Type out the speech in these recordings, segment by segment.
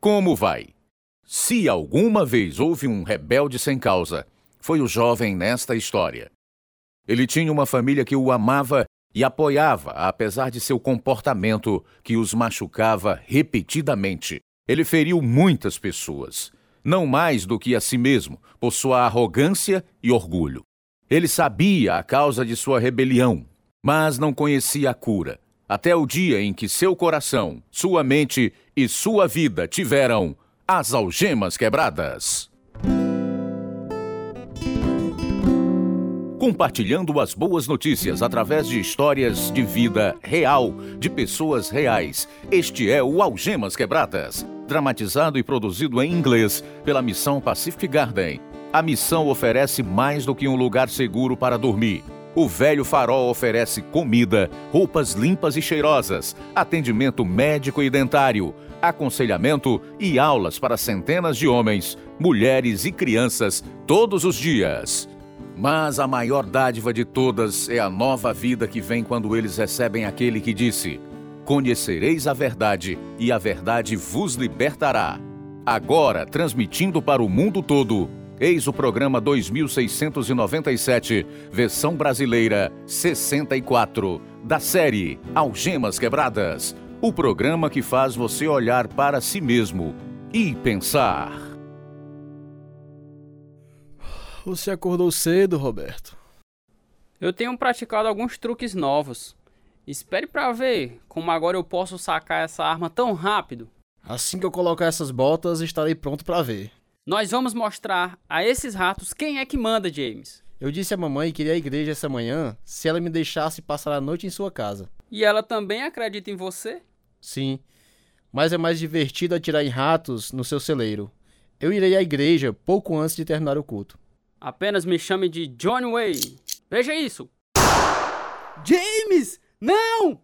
Como vai? Se alguma vez houve um rebelde sem causa, foi o jovem nesta história. Ele tinha uma família que o amava e apoiava, apesar de seu comportamento que os machucava repetidamente. Ele feriu muitas pessoas, não mais do que a si mesmo, por sua arrogância e orgulho. Ele sabia a causa de sua rebelião, mas não conhecia a cura, até o dia em que seu coração, sua mente e sua vida tiveram as algemas quebradas. Compartilhando as boas notícias através de histórias de vida real, de pessoas reais. Este é o Algemas Quebradas, dramatizado e produzido em inglês pela Missão Pacific Garden. A missão oferece mais do que um lugar seguro para dormir. O Velho Farol oferece comida, roupas limpas e cheirosas, atendimento médico e dentário, aconselhamento e aulas para centenas de homens, mulheres e crianças todos os dias. Mas a maior dádiva de todas é a nova vida que vem quando eles recebem aquele que disse: Conhecereis a verdade, e a verdade vos libertará. Agora, transmitindo para o mundo todo, eis o programa 2697, versão brasileira 64, da série Algemas Quebradas o programa que faz você olhar para si mesmo e pensar. Você acordou cedo, Roberto. Eu tenho praticado alguns truques novos. Espere para ver como agora eu posso sacar essa arma tão rápido. Assim que eu colocar essas botas, estarei pronto para ver. Nós vamos mostrar a esses ratos quem é que manda, James. Eu disse à mamãe que iria à igreja essa manhã se ela me deixasse passar a noite em sua casa. E ela também acredita em você? Sim, mas é mais divertido atirar em ratos no seu celeiro. Eu irei à igreja pouco antes de terminar o culto. Apenas me chame de John Wayne. Veja isso. James! Não!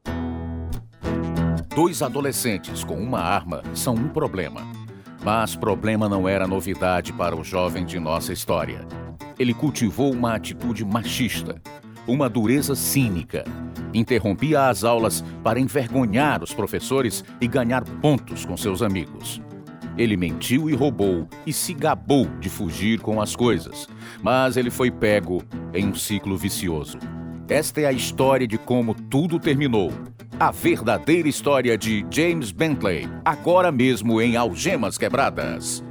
Dois adolescentes com uma arma são um problema. Mas problema não era novidade para o jovem de nossa história. Ele cultivou uma atitude machista, uma dureza cínica. Interrompia as aulas para envergonhar os professores e ganhar pontos com seus amigos. Ele mentiu e roubou e se gabou de fugir com as coisas, mas ele foi pego em um ciclo vicioso. Esta é a história de como tudo terminou. A verdadeira história de James Bentley, agora mesmo em Algemas Quebradas.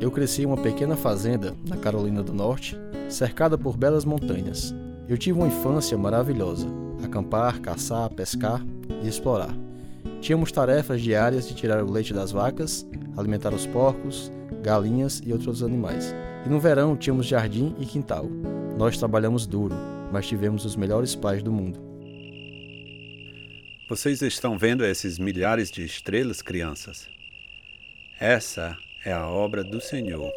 Eu cresci em uma pequena fazenda na Carolina do Norte, cercada por belas montanhas. Eu tive uma infância maravilhosa: acampar, caçar, pescar e explorar. Tínhamos tarefas diárias de tirar o leite das vacas, alimentar os porcos, galinhas e outros animais. E no verão tínhamos jardim e quintal. Nós trabalhamos duro, mas tivemos os melhores pais do mundo. Vocês estão vendo esses milhares de estrelas, crianças? Essa é a obra do Senhor.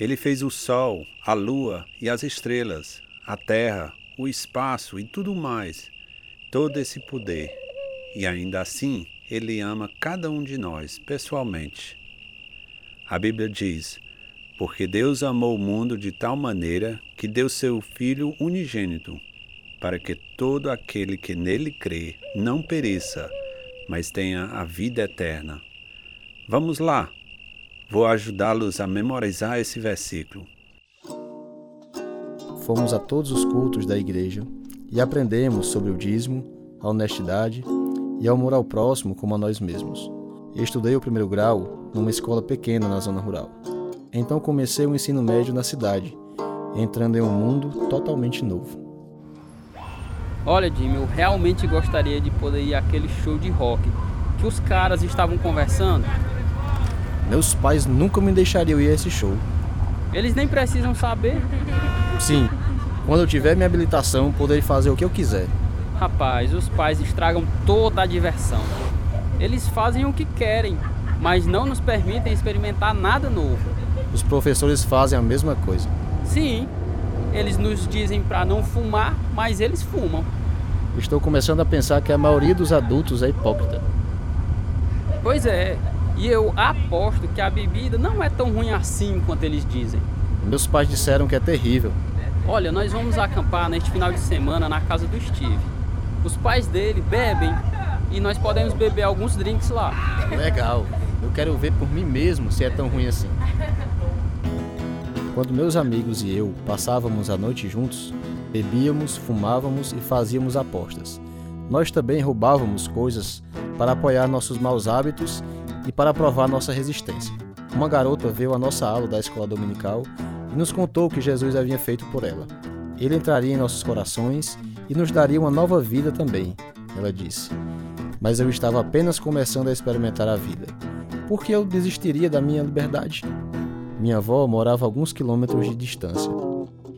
Ele fez o sol, a lua e as estrelas, a terra, o espaço e tudo mais, todo esse poder. E ainda assim, ele ama cada um de nós pessoalmente. A Bíblia diz: Porque Deus amou o mundo de tal maneira que deu seu Filho unigênito, para que todo aquele que nele crê não pereça, mas tenha a vida eterna. Vamos lá, vou ajudá-los a memorizar esse versículo. Fomos a todos os cultos da igreja e aprendemos sobre o dízimo, a honestidade e ao amor ao próximo como a nós mesmos. Estudei o primeiro grau numa escola pequena na zona rural. Então comecei o ensino médio na cidade, entrando em um mundo totalmente novo. Olha, Jimmy, eu realmente gostaria de poder ir àquele show de rock que os caras estavam conversando. Meus pais nunca me deixariam ir a esse show. Eles nem precisam saber. Sim, quando eu tiver minha habilitação, poderei fazer o que eu quiser. Rapaz, os pais estragam toda a diversão. Eles fazem o que querem, mas não nos permitem experimentar nada novo. Os professores fazem a mesma coisa. Sim, eles nos dizem para não fumar, mas eles fumam. Estou começando a pensar que a maioria dos adultos é hipócrita. Pois é, e eu aposto que a bebida não é tão ruim assim quanto eles dizem. Meus pais disseram que é terrível. Olha, nós vamos acampar neste final de semana na casa do Steve. Os pais dele bebem e nós podemos beber alguns drinks lá. Legal. Eu quero ver por mim mesmo se é tão ruim assim. Quando meus amigos e eu passávamos a noite juntos, bebíamos, fumávamos e fazíamos apostas. Nós também roubávamos coisas para apoiar nossos maus hábitos e para provar nossa resistência. Uma garota veio à nossa aula da escola dominical e nos contou o que Jesus havia feito por ela. Ele entraria em nossos corações e nos daria uma nova vida também, ela disse. Mas eu estava apenas começando a experimentar a vida. Por que eu desistiria da minha liberdade? Minha avó morava a alguns quilômetros de distância.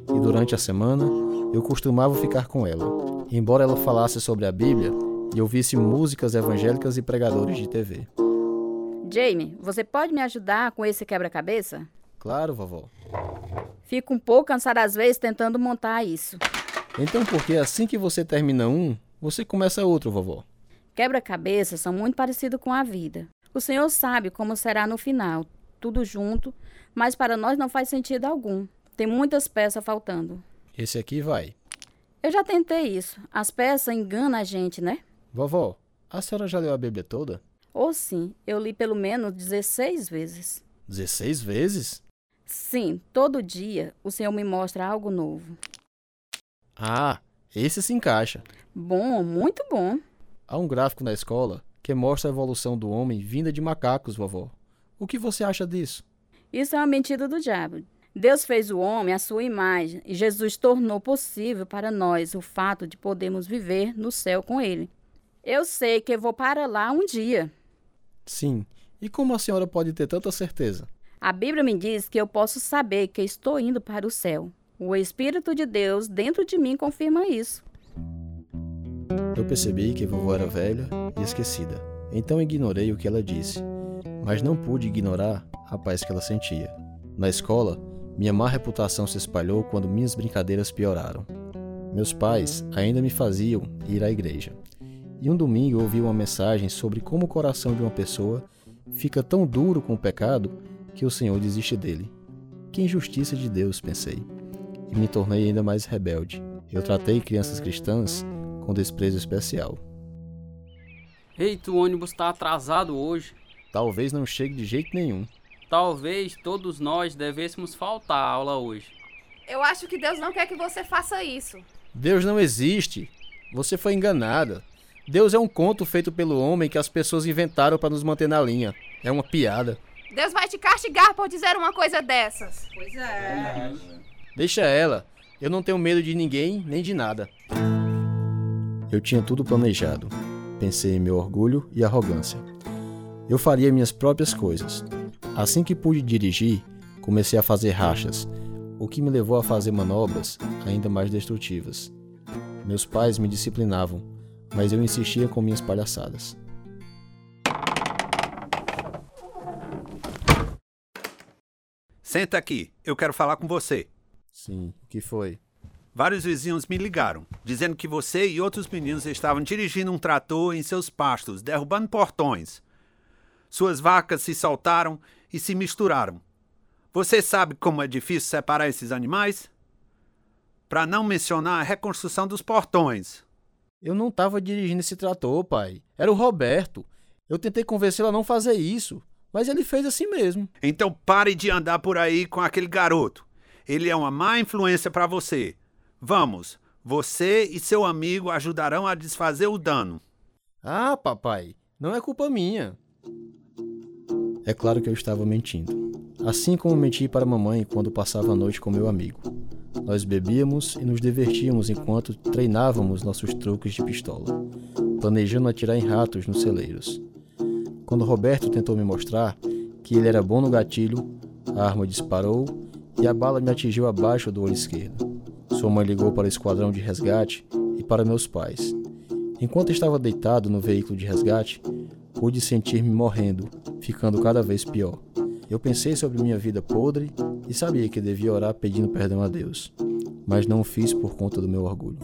E durante a semana, eu costumava ficar com ela. Embora ela falasse sobre a Bíblia e ouvisse músicas evangélicas e pregadores de TV. Jamie, você pode me ajudar com esse quebra-cabeça? Claro, vovó. Fico um pouco cansada às vezes tentando montar isso. Então, porque assim que você termina um, você começa outro, vovó. Quebra-cabeças são muito parecidos com a vida. O Senhor sabe como será no final, tudo junto, mas para nós não faz sentido algum. Tem muitas peças faltando. Esse aqui vai. Eu já tentei isso. As peças enganam a gente, né? Vovó, a senhora já leu a Bíblia toda? Ou sim, eu li pelo menos 16 vezes. 16 vezes? Sim, todo dia o Senhor me mostra algo novo. Ah, esse se encaixa. Bom, muito bom. Há um gráfico na escola que mostra a evolução do homem vinda de macacos, vovó. O que você acha disso? Isso é uma mentira do diabo. Deus fez o homem à sua imagem e Jesus tornou possível para nós o fato de podermos viver no céu com Ele. Eu sei que vou para lá um dia. Sim. E como a senhora pode ter tanta certeza? A Bíblia me diz que eu posso saber que estou indo para o céu. O Espírito de Deus dentro de mim confirma isso. Eu percebi que vovó era velha e esquecida. Então ignorei o que ela disse, mas não pude ignorar a paz que ela sentia. Na escola, minha má reputação se espalhou quando minhas brincadeiras pioraram. Meus pais ainda me faziam ir à igreja. E um domingo ouvi uma mensagem sobre como o coração de uma pessoa fica tão duro com o pecado que o Senhor desiste dele. Que injustiça de Deus, pensei. E me tornei ainda mais rebelde. Eu tratei crianças cristãs com desprezo especial. Eita, o ônibus está atrasado hoje. Talvez não chegue de jeito nenhum. Talvez todos nós devêssemos faltar à aula hoje. Eu acho que Deus não quer que você faça isso. Deus não existe. Você foi enganada. Deus é um conto feito pelo homem que as pessoas inventaram para nos manter na linha. É uma piada. Deus vai te castigar por dizer uma coisa dessas. Pois é. Deixa ela. Eu não tenho medo de ninguém nem de nada. Eu tinha tudo planejado. Pensei em meu orgulho e arrogância. Eu faria minhas próprias coisas. Assim que pude dirigir, comecei a fazer rachas, o que me levou a fazer manobras ainda mais destrutivas. Meus pais me disciplinavam, mas eu insistia com minhas palhaçadas. Senta aqui, eu quero falar com você. Sim, o que foi? Vários vizinhos me ligaram, dizendo que você e outros meninos estavam dirigindo um trator em seus pastos, derrubando portões. Suas vacas se soltaram e se misturaram. Você sabe como é difícil separar esses animais? Para não mencionar a reconstrução dos portões. Eu não estava dirigindo esse trator, pai. Era o Roberto. Eu tentei convencê-lo a não fazer isso, mas ele fez assim mesmo. Então pare de andar por aí com aquele garoto. Ele é uma má influência para você. Vamos, você e seu amigo ajudarão a desfazer o dano. Ah, papai, não é culpa minha. É claro que eu estava mentindo. Assim como menti para mamãe quando passava a noite com meu amigo. Nós bebíamos e nos divertíamos enquanto treinávamos nossos truques de pistola, planejando atirar em ratos nos celeiros. Quando Roberto tentou me mostrar que ele era bom no gatilho, a arma disparou e a bala me atingiu abaixo do olho esquerdo. Sua mãe ligou para o esquadrão de resgate e para meus pais. Enquanto estava deitado no veículo de resgate, pude sentir-me morrendo, ficando cada vez pior. Eu pensei sobre minha vida podre e sabia que devia orar pedindo perdão a Deus, mas não o fiz por conta do meu orgulho.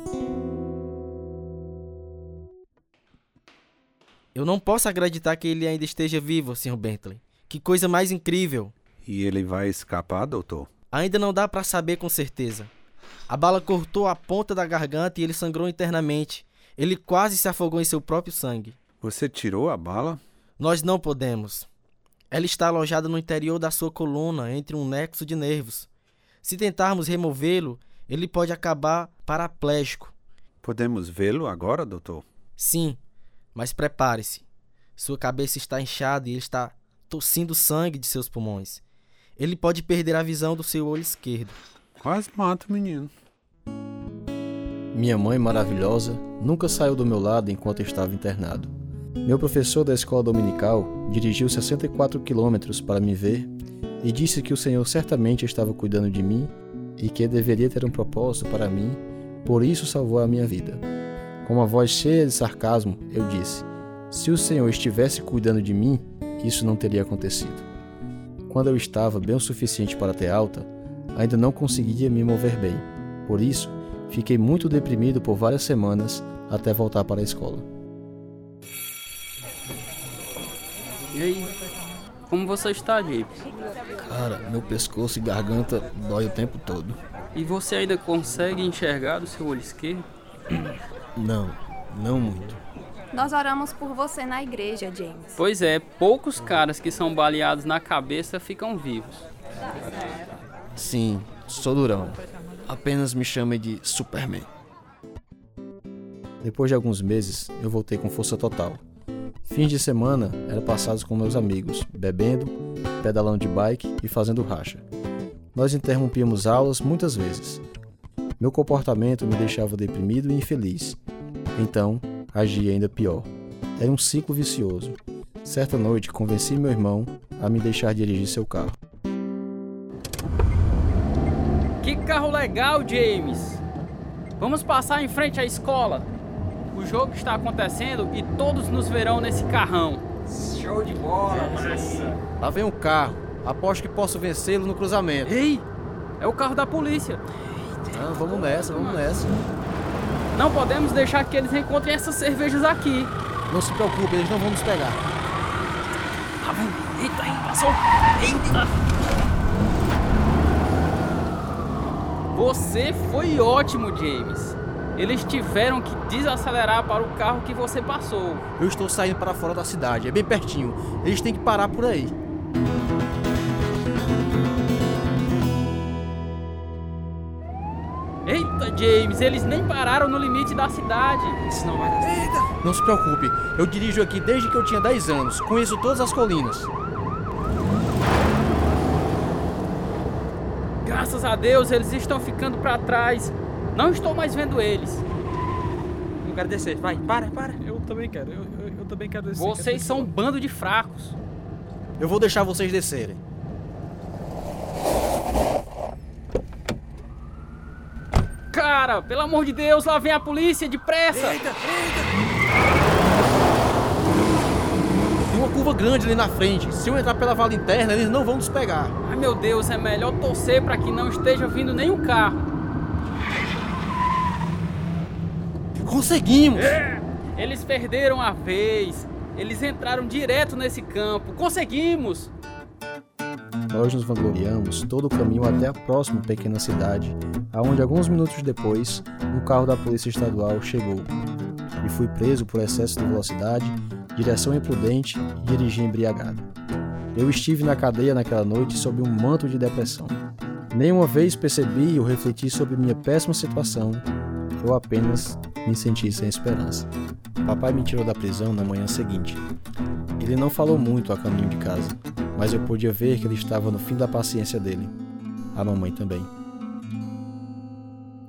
Eu não posso acreditar que ele ainda esteja vivo, Sr. Bentley. Que coisa mais incrível! E ele vai escapar, doutor? Ainda não dá para saber com certeza. A bala cortou a ponta da garganta e ele sangrou internamente. Ele quase se afogou em seu próprio sangue. Você tirou a bala? Nós não podemos. Ela está alojada no interior da sua coluna, entre um nexo de nervos. Se tentarmos removê-lo, ele pode acabar paraplégico. Podemos vê-lo agora, doutor? Sim, mas prepare-se. Sua cabeça está inchada e ele está tossindo sangue de seus pulmões. Ele pode perder a visão do seu olho esquerdo. Quase mata o menino. Minha mãe maravilhosa nunca saiu do meu lado enquanto eu estava internado. Meu professor da escola dominical dirigiu 64 quilômetros para me ver e disse que o Senhor certamente estava cuidando de mim e que deveria ter um propósito para mim, por isso salvou a minha vida. Com uma voz cheia de sarcasmo, eu disse: Se o Senhor estivesse cuidando de mim, isso não teria acontecido. Quando eu estava bem o suficiente para ter alta, ainda não conseguia me mover bem. Por isso, fiquei muito deprimido por várias semanas até voltar para a escola. E aí? Como você está, James? Cara, meu pescoço e garganta dói o tempo todo. E você ainda consegue enxergar do seu olho esquerdo? Não, não muito. Nós oramos por você na igreja, James. Pois é, poucos caras que são baleados na cabeça ficam vivos. Sim, sou durão. Apenas me chame de Superman. Depois de alguns meses, eu voltei com força total. Fins de semana eram passados com meus amigos, bebendo, pedalando de bike e fazendo racha. Nós interrompíamos aulas muitas vezes. Meu comportamento me deixava deprimido e infeliz. Então, agia ainda pior. Era um ciclo vicioso. Certa noite, convenci meu irmão a me deixar dirigir seu carro. Que carro legal, James! Vamos passar em frente à escola. O jogo está acontecendo e todos nos verão nesse carrão. Show de bola, massa. Lá vem um carro. Aposto que posso vencê-lo no cruzamento. Ei! É o carro da polícia. Ah, vamos nessa, vamos nessa. Não podemos deixar que eles encontrem essas cervejas aqui. Não se preocupe, eles não vão nos pegar. Tá vendo? Eita, aí, passou! Eita! Você foi ótimo, James. Eles tiveram que desacelerar para o carro que você passou. Eu estou saindo para fora da cidade, é bem pertinho. Eles têm que parar por aí. Eita, James, eles nem pararam no limite da cidade. Isso não vai dar certo. Não se preocupe, eu dirijo aqui desde que eu tinha 10 anos. Conheço todas as colinas. Graças a Deus, eles estão ficando para trás. Não estou mais vendo eles. Eu quero descer. Vai, para, para. Eu também quero, eu, eu, eu também quero descer. Vocês são um bando de fracos. Eu vou deixar vocês descerem. Cara, pelo amor de Deus, lá vem a polícia, depressa! Tem uma curva grande ali na frente. Se eu entrar pela vala interna, eles não vão nos pegar. Ai meu Deus, é melhor torcer para que não esteja vindo nenhum carro. Conseguimos! Eles perderam a vez. Eles entraram direto nesse campo. Conseguimos! Nós nos vangloriamos todo o caminho até a próxima pequena cidade, aonde alguns minutos depois, um carro da polícia estadual chegou. E fui preso por excesso de velocidade, direção imprudente e dirigir embriagado. Eu estive na cadeia naquela noite sob um manto de depressão. Nenhuma vez percebi ou refleti sobre minha péssima situação, eu apenas me senti sem esperança. Papai me tirou da prisão na manhã seguinte. Ele não falou muito a caminho de casa, mas eu podia ver que ele estava no fim da paciência dele. A mamãe também.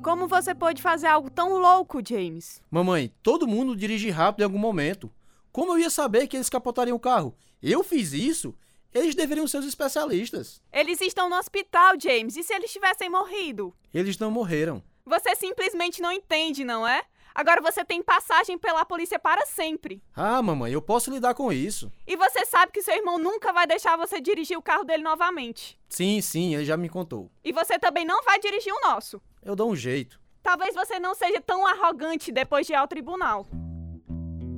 Como você pôde fazer algo tão louco, James? Mamãe, todo mundo dirige rápido em algum momento. Como eu ia saber que eles capotariam o carro? Eu fiz isso? Eles deveriam ser os especialistas. Eles estão no hospital, James. E se eles tivessem morrido? Eles não morreram. Você simplesmente não entende, não é? Agora você tem passagem pela polícia para sempre. Ah, mamãe, eu posso lidar com isso. E você sabe que seu irmão nunca vai deixar você dirigir o carro dele novamente. Sim, sim, ele já me contou. E você também não vai dirigir o nosso. Eu dou um jeito. Talvez você não seja tão arrogante depois de ir ao tribunal.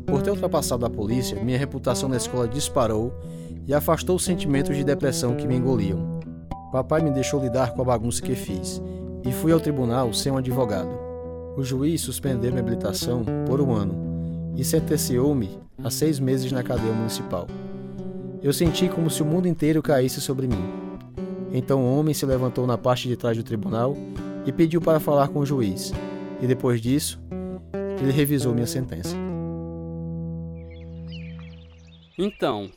Por ter ultrapassado a polícia, minha reputação na escola disparou e afastou os sentimentos de depressão que me engoliam. Papai me deixou lidar com a bagunça que fiz e fui ao tribunal sem um advogado. O juiz suspendeu minha habilitação por um ano e sentenciou-me a seis meses na cadeia municipal. Eu senti como se o mundo inteiro caísse sobre mim. Então o homem se levantou na parte de trás do tribunal e pediu para falar com o juiz, e depois disso, ele revisou minha sentença. Então,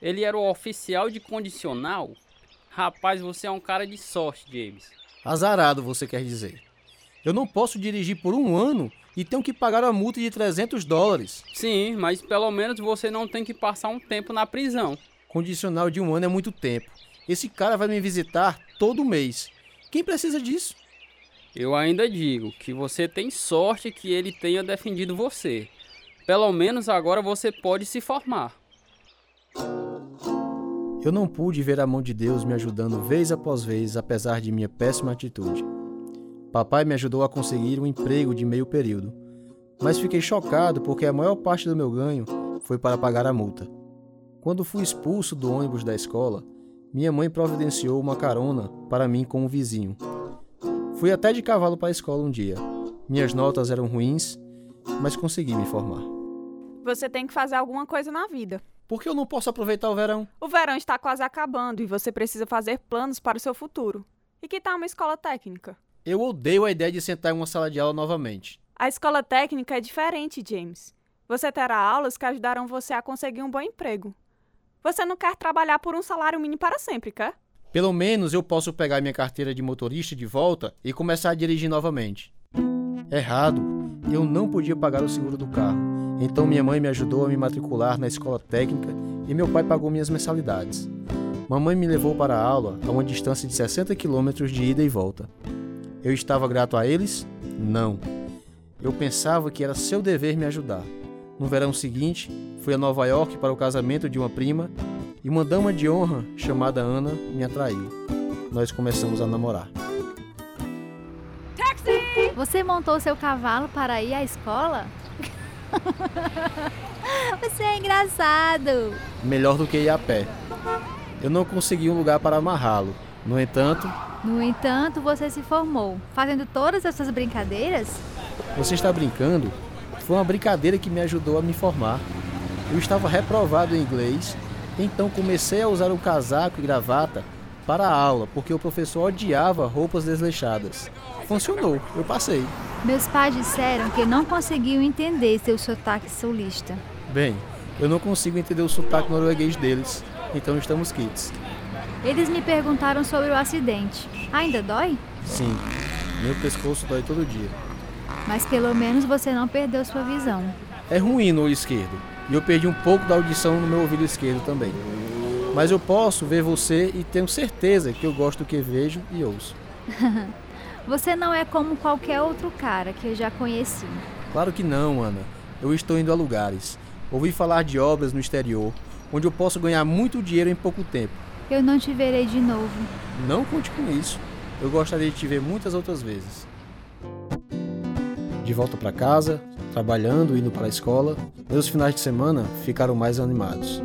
ele era o oficial de condicional? Rapaz, você é um cara de sorte, James. Azarado, você quer dizer. Eu não posso dirigir por um ano e tenho que pagar a multa de 300 dólares. Sim, mas pelo menos você não tem que passar um tempo na prisão. Condicional de um ano é muito tempo. Esse cara vai me visitar todo mês. Quem precisa disso? Eu ainda digo que você tem sorte que ele tenha defendido você. Pelo menos agora você pode se formar. Eu não pude ver a mão de Deus me ajudando vez após vez, apesar de minha péssima atitude. Papai me ajudou a conseguir um emprego de meio período, mas fiquei chocado porque a maior parte do meu ganho foi para pagar a multa. Quando fui expulso do ônibus da escola, minha mãe providenciou uma carona para mim com um vizinho. Fui até de cavalo para a escola um dia. Minhas notas eram ruins, mas consegui me formar. Você tem que fazer alguma coisa na vida. Por que eu não posso aproveitar o verão? O verão está quase acabando e você precisa fazer planos para o seu futuro. E que tal uma escola técnica? Eu odeio a ideia de sentar em uma sala de aula novamente. A escola técnica é diferente, James. Você terá aulas que ajudarão você a conseguir um bom emprego. Você não quer trabalhar por um salário mínimo para sempre, quer? Pelo menos eu posso pegar minha carteira de motorista de volta e começar a dirigir novamente. Errado, eu não podia pagar o seguro do carro então minha mãe me ajudou a me matricular na escola técnica e meu pai pagou minhas mensalidades. Mamãe me levou para a aula a uma distância de 60 quilômetros de ida e volta. Eu estava grato a eles? Não. Eu pensava que era seu dever me ajudar. No verão seguinte, fui a Nova York para o casamento de uma prima e uma dama de honra chamada Ana me atraiu. Nós começamos a namorar. Você montou seu cavalo para ir à escola? Você é engraçado. Melhor do que ir a pé. Eu não consegui um lugar para amarrá-lo. No entanto. No entanto, você se formou, fazendo todas essas brincadeiras? Você está brincando? Foi uma brincadeira que me ajudou a me formar. Eu estava reprovado em inglês, então comecei a usar um casaco e gravata para a aula, porque o professor odiava roupas desleixadas. Funcionou, eu passei. Meus pais disseram que não conseguiam entender seu sotaque sulista. Bem, eu não consigo entender o sotaque norueguês deles, então estamos quites. Eles me perguntaram sobre o acidente. Ainda dói? Sim, meu pescoço dói todo dia. Mas pelo menos você não perdeu sua visão. É ruim no olho esquerdo, e eu perdi um pouco da audição no meu ouvido esquerdo também. Mas eu posso ver você e tenho certeza que eu gosto do que vejo e ouço. Você não é como qualquer outro cara que eu já conheci. Claro que não, Ana. Eu estou indo a lugares. Ouvi falar de obras no exterior, onde eu posso ganhar muito dinheiro em pouco tempo. Eu não te verei de novo. Não conte com isso. Eu gostaria de te ver muitas outras vezes. De volta para casa, trabalhando, indo para a escola, meus finais de semana ficaram mais animados.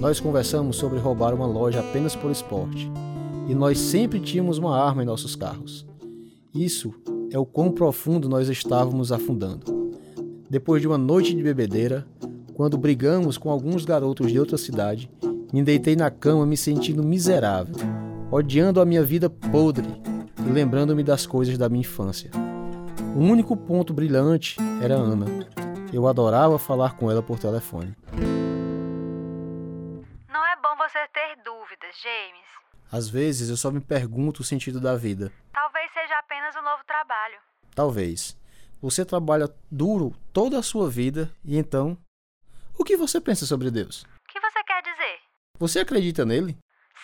Nós conversamos sobre roubar uma loja apenas por esporte e nós sempre tínhamos uma arma em nossos carros. Isso é o quão profundo nós estávamos afundando. Depois de uma noite de bebedeira, quando brigamos com alguns garotos de outra cidade, me deitei na cama me sentindo miserável, odiando a minha vida podre e lembrando-me das coisas da minha infância. O único ponto brilhante era Ana. Eu adorava falar com ela por telefone. Não é bom você ter dúvidas, James. Às vezes eu só me pergunto o sentido da vida. Talvez seja apenas um novo trabalho. Talvez. Você trabalha duro toda a sua vida e então. O que você pensa sobre Deus? O que você quer dizer? Você acredita nele?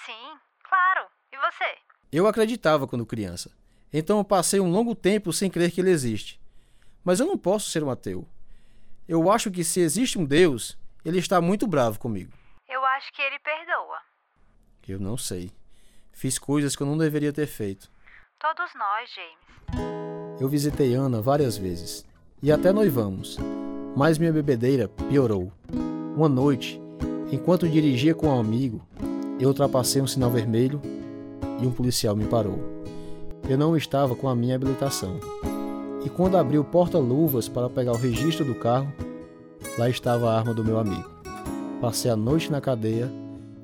Sim, claro. E você? Eu acreditava quando criança. Então eu passei um longo tempo sem crer que ele existe. Mas eu não posso ser um ateu. Eu acho que se existe um Deus, ele está muito bravo comigo. Eu acho que ele perdoa. Eu não sei. Fiz coisas que eu não deveria ter feito. Todos nós, James. Eu visitei Ana várias vezes e até noivamos, mas minha bebedeira piorou. Uma noite, enquanto dirigia com um amigo, eu ultrapassei um sinal vermelho e um policial me parou. Eu não estava com a minha habilitação. E quando abri o porta-luvas para pegar o registro do carro, lá estava a arma do meu amigo. Passei a noite na cadeia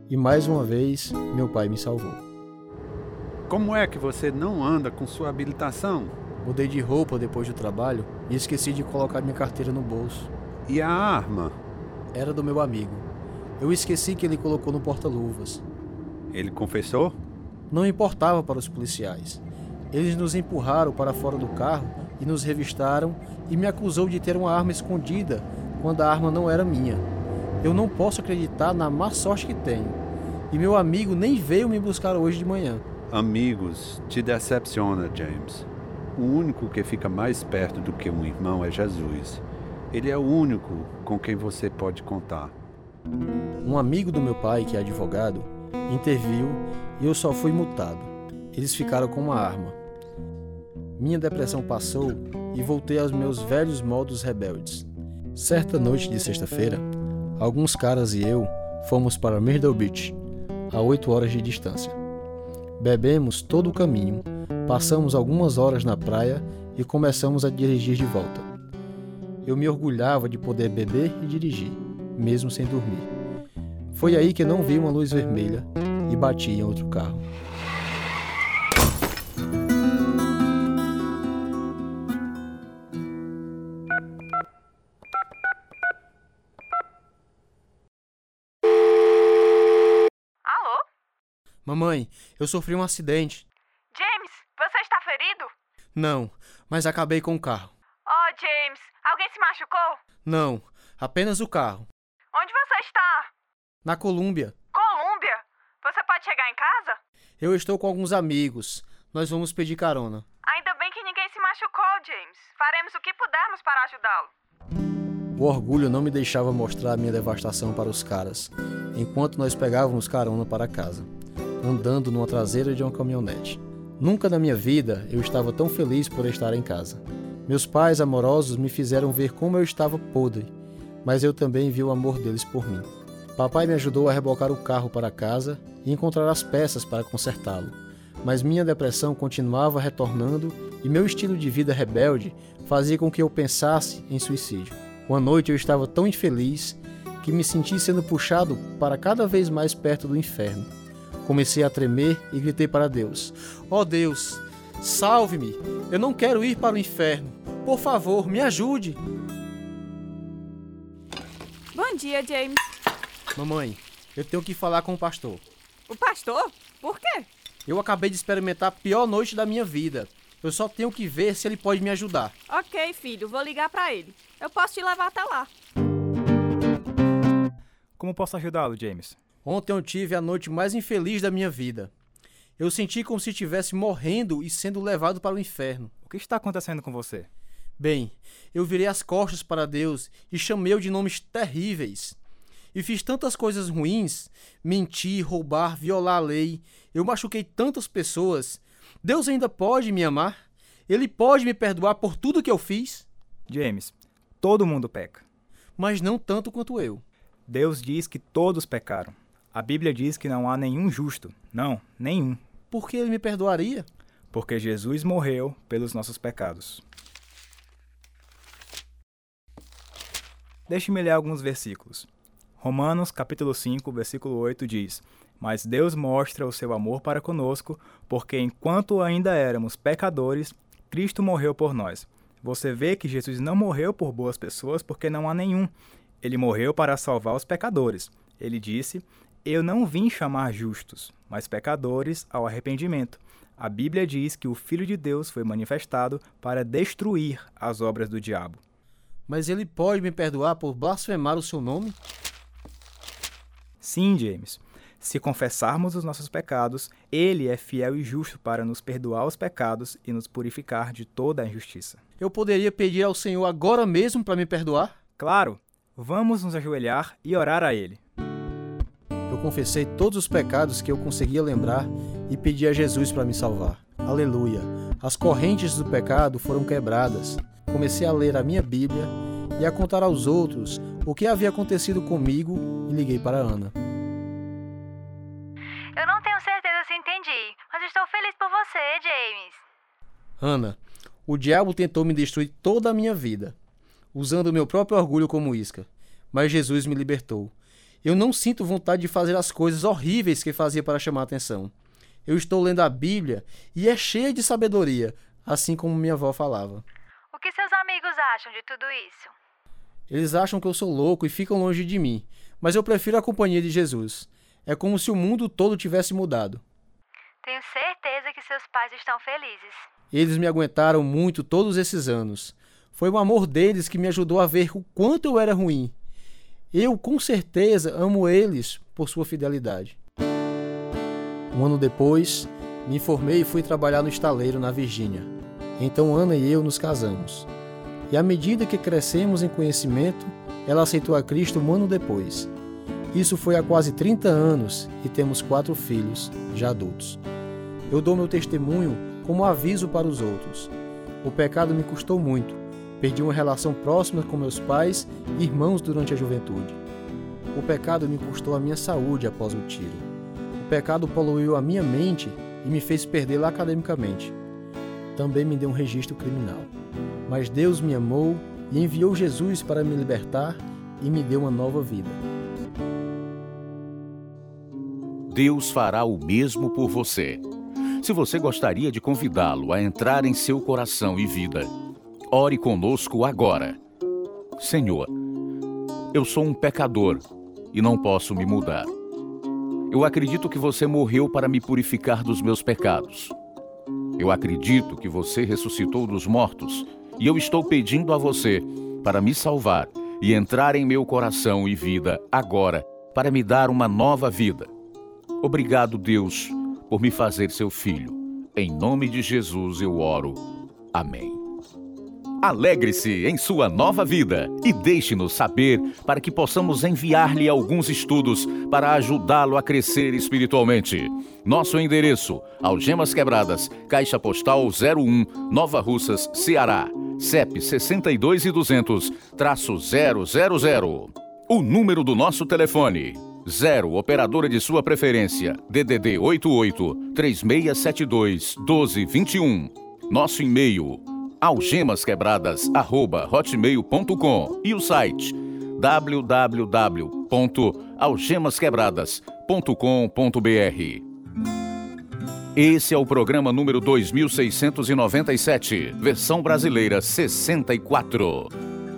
e mais uma vez meu pai me salvou. Como é que você não anda com sua habilitação? Mudei de roupa depois do trabalho e esqueci de colocar minha carteira no bolso. E a arma? Era do meu amigo. Eu esqueci que ele colocou no porta-luvas. Ele confessou? Não importava para os policiais. Eles nos empurraram para fora do carro e nos revistaram e me acusou de ter uma arma escondida quando a arma não era minha. Eu não posso acreditar na má sorte que tenho. E meu amigo nem veio me buscar hoje de manhã. Amigos, te decepciona, James. O único que fica mais perto do que um irmão é Jesus. Ele é o único com quem você pode contar. Um amigo do meu pai, que é advogado, interviu e eu só fui multado. Eles ficaram com uma arma. Minha depressão passou e voltei aos meus velhos modos rebeldes. Certa noite de sexta-feira, alguns caras e eu fomos para Myrtle Beach, a 8 horas de distância. Bebemos todo o caminho, passamos algumas horas na praia e começamos a dirigir de volta. Eu me orgulhava de poder beber e dirigir, mesmo sem dormir. Foi aí que não vi uma luz vermelha e bati em outro carro. Alô? Mamãe, eu sofri um acidente. James, você está ferido? Não, mas acabei com o carro. Oh, James, alguém se machucou? Não, apenas o carro. Na Colômbia. Colômbia? Você pode chegar em casa? Eu estou com alguns amigos. Nós vamos pedir carona. Ainda bem que ninguém se machucou, James. Faremos o que pudermos para ajudá-lo. O orgulho não me deixava mostrar minha devastação para os caras, enquanto nós pegávamos carona para casa, andando numa traseira de uma caminhonete. Nunca na minha vida eu estava tão feliz por estar em casa. Meus pais amorosos me fizeram ver como eu estava podre, mas eu também vi o amor deles por mim. Papai me ajudou a rebocar o carro para casa e encontrar as peças para consertá-lo, mas minha depressão continuava retornando e meu estilo de vida rebelde fazia com que eu pensasse em suicídio. Uma noite eu estava tão infeliz que me senti sendo puxado para cada vez mais perto do inferno. Comecei a tremer e gritei para Deus: Ó oh Deus, salve-me! Eu não quero ir para o inferno. Por favor, me ajude! Bom dia, James. Mamãe, eu tenho que falar com o pastor. O pastor? Por quê? Eu acabei de experimentar a pior noite da minha vida. Eu só tenho que ver se ele pode me ajudar. Ok, filho, vou ligar para ele. Eu posso te levar até lá. Como posso ajudá-lo, James? Ontem eu tive a noite mais infeliz da minha vida. Eu senti como se estivesse morrendo e sendo levado para o inferno. O que está acontecendo com você? Bem, eu virei as costas para Deus e chamei-o de nomes terríveis. E fiz tantas coisas ruins: mentir, roubar, violar a lei. Eu machuquei tantas pessoas. Deus ainda pode me amar? Ele pode me perdoar por tudo que eu fiz? James, todo mundo peca. Mas não tanto quanto eu. Deus diz que todos pecaram. A Bíblia diz que não há nenhum justo. Não, nenhum. Por que ele me perdoaria? Porque Jesus morreu pelos nossos pecados. Deixe-me ler alguns versículos. Romanos capítulo 5, versículo 8 diz: Mas Deus mostra o seu amor para conosco, porque enquanto ainda éramos pecadores, Cristo morreu por nós. Você vê que Jesus não morreu por boas pessoas, porque não há nenhum. Ele morreu para salvar os pecadores. Ele disse: Eu não vim chamar justos, mas pecadores ao arrependimento. A Bíblia diz que o Filho de Deus foi manifestado para destruir as obras do diabo. Mas ele pode me perdoar por blasfemar o seu nome? Sim, James. Se confessarmos os nossos pecados, ele é fiel e justo para nos perdoar os pecados e nos purificar de toda a injustiça. Eu poderia pedir ao Senhor agora mesmo para me perdoar? Claro. Vamos nos ajoelhar e orar a ele. Eu confessei todos os pecados que eu conseguia lembrar e pedi a Jesus para me salvar. Aleluia! As correntes do pecado foram quebradas. Comecei a ler a minha Bíblia e a contar aos outros o que havia acontecido comigo e liguei para Ana. Eu não tenho certeza se entendi, mas estou feliz por você, James. Ana, O diabo tentou me destruir toda a minha vida, usando meu próprio orgulho como isca, mas Jesus me libertou. Eu não sinto vontade de fazer as coisas horríveis que fazia para chamar atenção. Eu estou lendo a Bíblia e é cheia de sabedoria, assim como minha avó falava. O que seus amigos acham de tudo isso? Eles acham que eu sou louco e ficam longe de mim, mas eu prefiro a companhia de Jesus. É como se o mundo todo tivesse mudado. Tenho certeza que seus pais estão felizes. Eles me aguentaram muito todos esses anos. Foi o amor deles que me ajudou a ver o quanto eu era ruim. Eu, com certeza, amo eles por sua fidelidade. Um ano depois, me formei e fui trabalhar no estaleiro na Virgínia. Então Ana e eu nos casamos. E à medida que crescemos em conhecimento, ela aceitou a Cristo um ano depois. Isso foi há quase 30 anos e temos quatro filhos, já adultos. Eu dou meu testemunho como aviso para os outros. O pecado me custou muito. Perdi uma relação próxima com meus pais e irmãos durante a juventude. O pecado me custou a minha saúde após o tiro. O pecado poluiu a minha mente e me fez perdê-la academicamente. Também me deu um registro criminal. Mas Deus me amou e enviou Jesus para me libertar e me deu uma nova vida. Deus fará o mesmo por você. Se você gostaria de convidá-lo a entrar em seu coração e vida, ore conosco agora. Senhor, eu sou um pecador e não posso me mudar. Eu acredito que você morreu para me purificar dos meus pecados. Eu acredito que você ressuscitou dos mortos e eu estou pedindo a você para me salvar e entrar em meu coração e vida agora para me dar uma nova vida. Obrigado, Deus, por me fazer seu filho. Em nome de Jesus eu oro. Amém. Alegre-se em sua nova vida e deixe-nos saber para que possamos enviar-lhe alguns estudos para ajudá-lo a crescer espiritualmente. Nosso endereço: Algemas Quebradas, Caixa Postal 01, Nova Russas, Ceará. CEP 62 e 200, traço 000. O número do nosso telefone 0 operadora de sua preferência, DDD 88 3672 1221. Nosso e-mail algemasquebradas@hotmail.com e o site www.algemasquebradas.com.br. Esse é o programa número 2697, versão brasileira 64.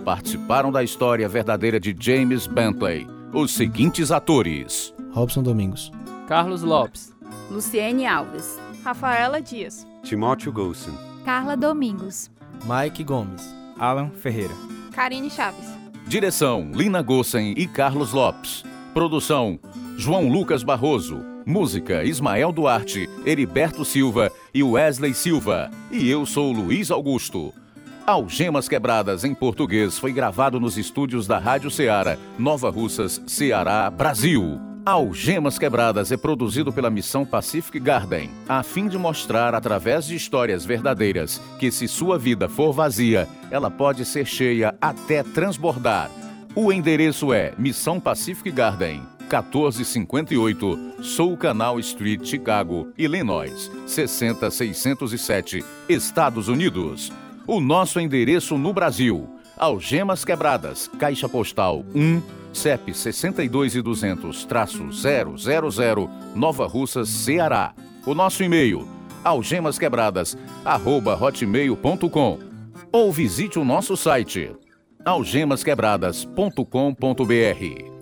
Participaram da história verdadeira de James Bentley os seguintes atores: Robson Domingos, Carlos Lopes, Luciene Alves, Rafaela Dias, Timóteo Golson, Carla Domingos, Mike Gomes, Alan Ferreira, Karine Chaves. Direção: Lina Gossen e Carlos Lopes. Produção: João Lucas Barroso. Música: Ismael Duarte, Heriberto Silva e Wesley Silva. E eu sou Luiz Augusto. Algemas Quebradas em português foi gravado nos estúdios da Rádio Ceará, Nova Russas, Ceará, Brasil. Algemas Quebradas é produzido pela Missão Pacific Garden, a fim de mostrar, através de histórias verdadeiras, que se sua vida for vazia, ela pode ser cheia até transbordar. O endereço é Missão Pacific Garden, 1458 Soul Canal Street, Chicago, Illinois, 60607, Estados Unidos. O nosso endereço no Brasil: Algemas Quebradas, Caixa Postal 1, CEP 62 e 200-000, Nova Russas, Ceará. O nosso e-mail: algemasquebradas@hotmail.com ou visite o nosso site algemasquebradas.com.br.